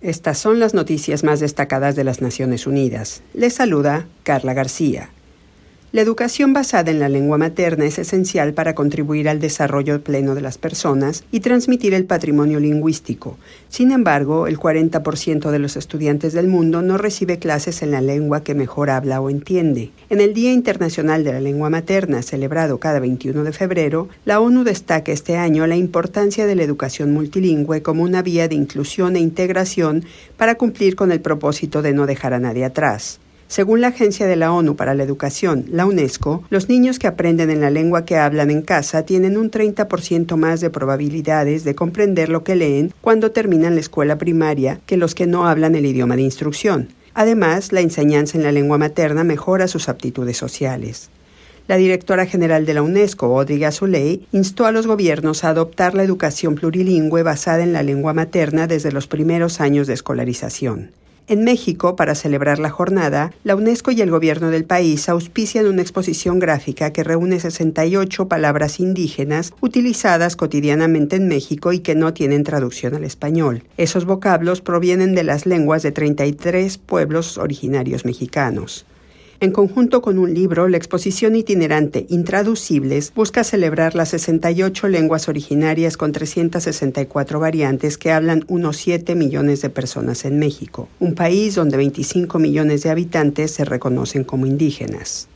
Estas son las noticias más destacadas de las Naciones Unidas. Les saluda Carla García. La educación basada en la lengua materna es esencial para contribuir al desarrollo pleno de las personas y transmitir el patrimonio lingüístico. Sin embargo, el 40% de los estudiantes del mundo no recibe clases en la lengua que mejor habla o entiende. En el Día Internacional de la Lengua Materna, celebrado cada 21 de febrero, la ONU destaca este año la importancia de la educación multilingüe como una vía de inclusión e integración para cumplir con el propósito de no dejar a nadie atrás. Según la Agencia de la ONU para la Educación, la UNESCO, los niños que aprenden en la lengua que hablan en casa tienen un 30% más de probabilidades de comprender lo que leen cuando terminan la escuela primaria que los que no hablan el idioma de instrucción. Además, la enseñanza en la lengua materna mejora sus aptitudes sociales. La directora general de la UNESCO, Audrey Azoulay, instó a los gobiernos a adoptar la educación plurilingüe basada en la lengua materna desde los primeros años de escolarización. En México, para celebrar la jornada, la UNESCO y el gobierno del país auspician una exposición gráfica que reúne 68 palabras indígenas utilizadas cotidianamente en México y que no tienen traducción al español. Esos vocablos provienen de las lenguas de 33 pueblos originarios mexicanos. En conjunto con un libro, la exposición itinerante Intraducibles busca celebrar las 68 lenguas originarias con 364 variantes que hablan unos 7 millones de personas en México, un país donde 25 millones de habitantes se reconocen como indígenas.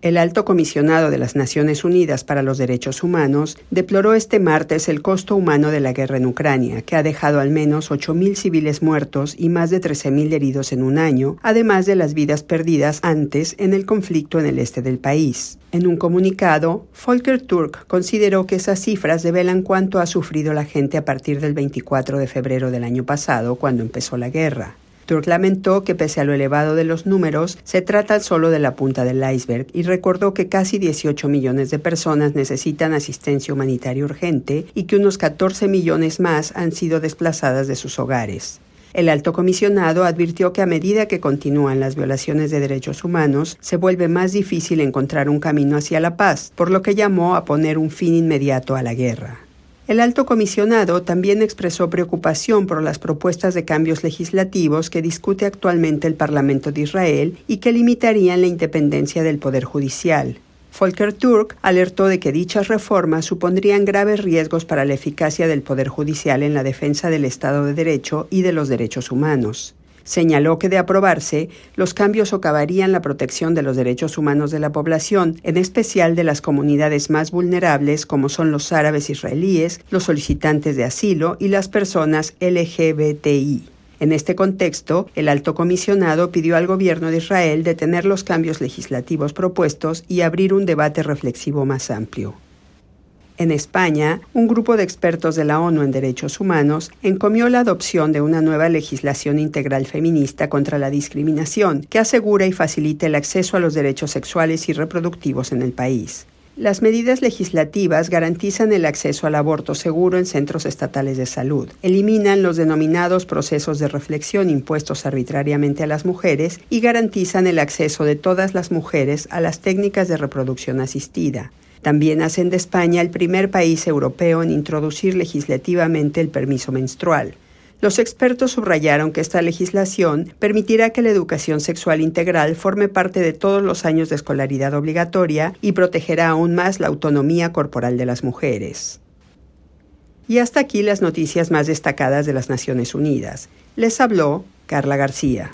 El alto comisionado de las Naciones Unidas para los Derechos Humanos deploró este martes el costo humano de la guerra en Ucrania, que ha dejado al menos 8.000 civiles muertos y más de 13.000 heridos en un año, además de las vidas perdidas antes en el conflicto en el este del país. En un comunicado, Volker Turk consideró que esas cifras develan cuánto ha sufrido la gente a partir del 24 de febrero del año pasado, cuando empezó la guerra. Turk lamentó que pese a lo elevado de los números, se trata solo de la punta del iceberg y recordó que casi 18 millones de personas necesitan asistencia humanitaria urgente y que unos 14 millones más han sido desplazadas de sus hogares. El alto comisionado advirtió que a medida que continúan las violaciones de derechos humanos, se vuelve más difícil encontrar un camino hacia la paz, por lo que llamó a poner un fin inmediato a la guerra. El alto comisionado también expresó preocupación por las propuestas de cambios legislativos que discute actualmente el Parlamento de Israel y que limitarían la independencia del Poder Judicial. Volker Turk alertó de que dichas reformas supondrían graves riesgos para la eficacia del Poder Judicial en la defensa del Estado de Derecho y de los derechos humanos. Señaló que de aprobarse, los cambios socavarían la protección de los derechos humanos de la población, en especial de las comunidades más vulnerables como son los árabes israelíes, los solicitantes de asilo y las personas LGBTI. En este contexto, el alto comisionado pidió al gobierno de Israel detener los cambios legislativos propuestos y abrir un debate reflexivo más amplio. En España, un grupo de expertos de la ONU en Derechos Humanos encomió la adopción de una nueva legislación integral feminista contra la discriminación que asegura y facilite el acceso a los derechos sexuales y reproductivos en el país. Las medidas legislativas garantizan el acceso al aborto seguro en centros estatales de salud, eliminan los denominados procesos de reflexión impuestos arbitrariamente a las mujeres y garantizan el acceso de todas las mujeres a las técnicas de reproducción asistida, también hacen de España el primer país europeo en introducir legislativamente el permiso menstrual. Los expertos subrayaron que esta legislación permitirá que la educación sexual integral forme parte de todos los años de escolaridad obligatoria y protegerá aún más la autonomía corporal de las mujeres. Y hasta aquí las noticias más destacadas de las Naciones Unidas. Les habló Carla García.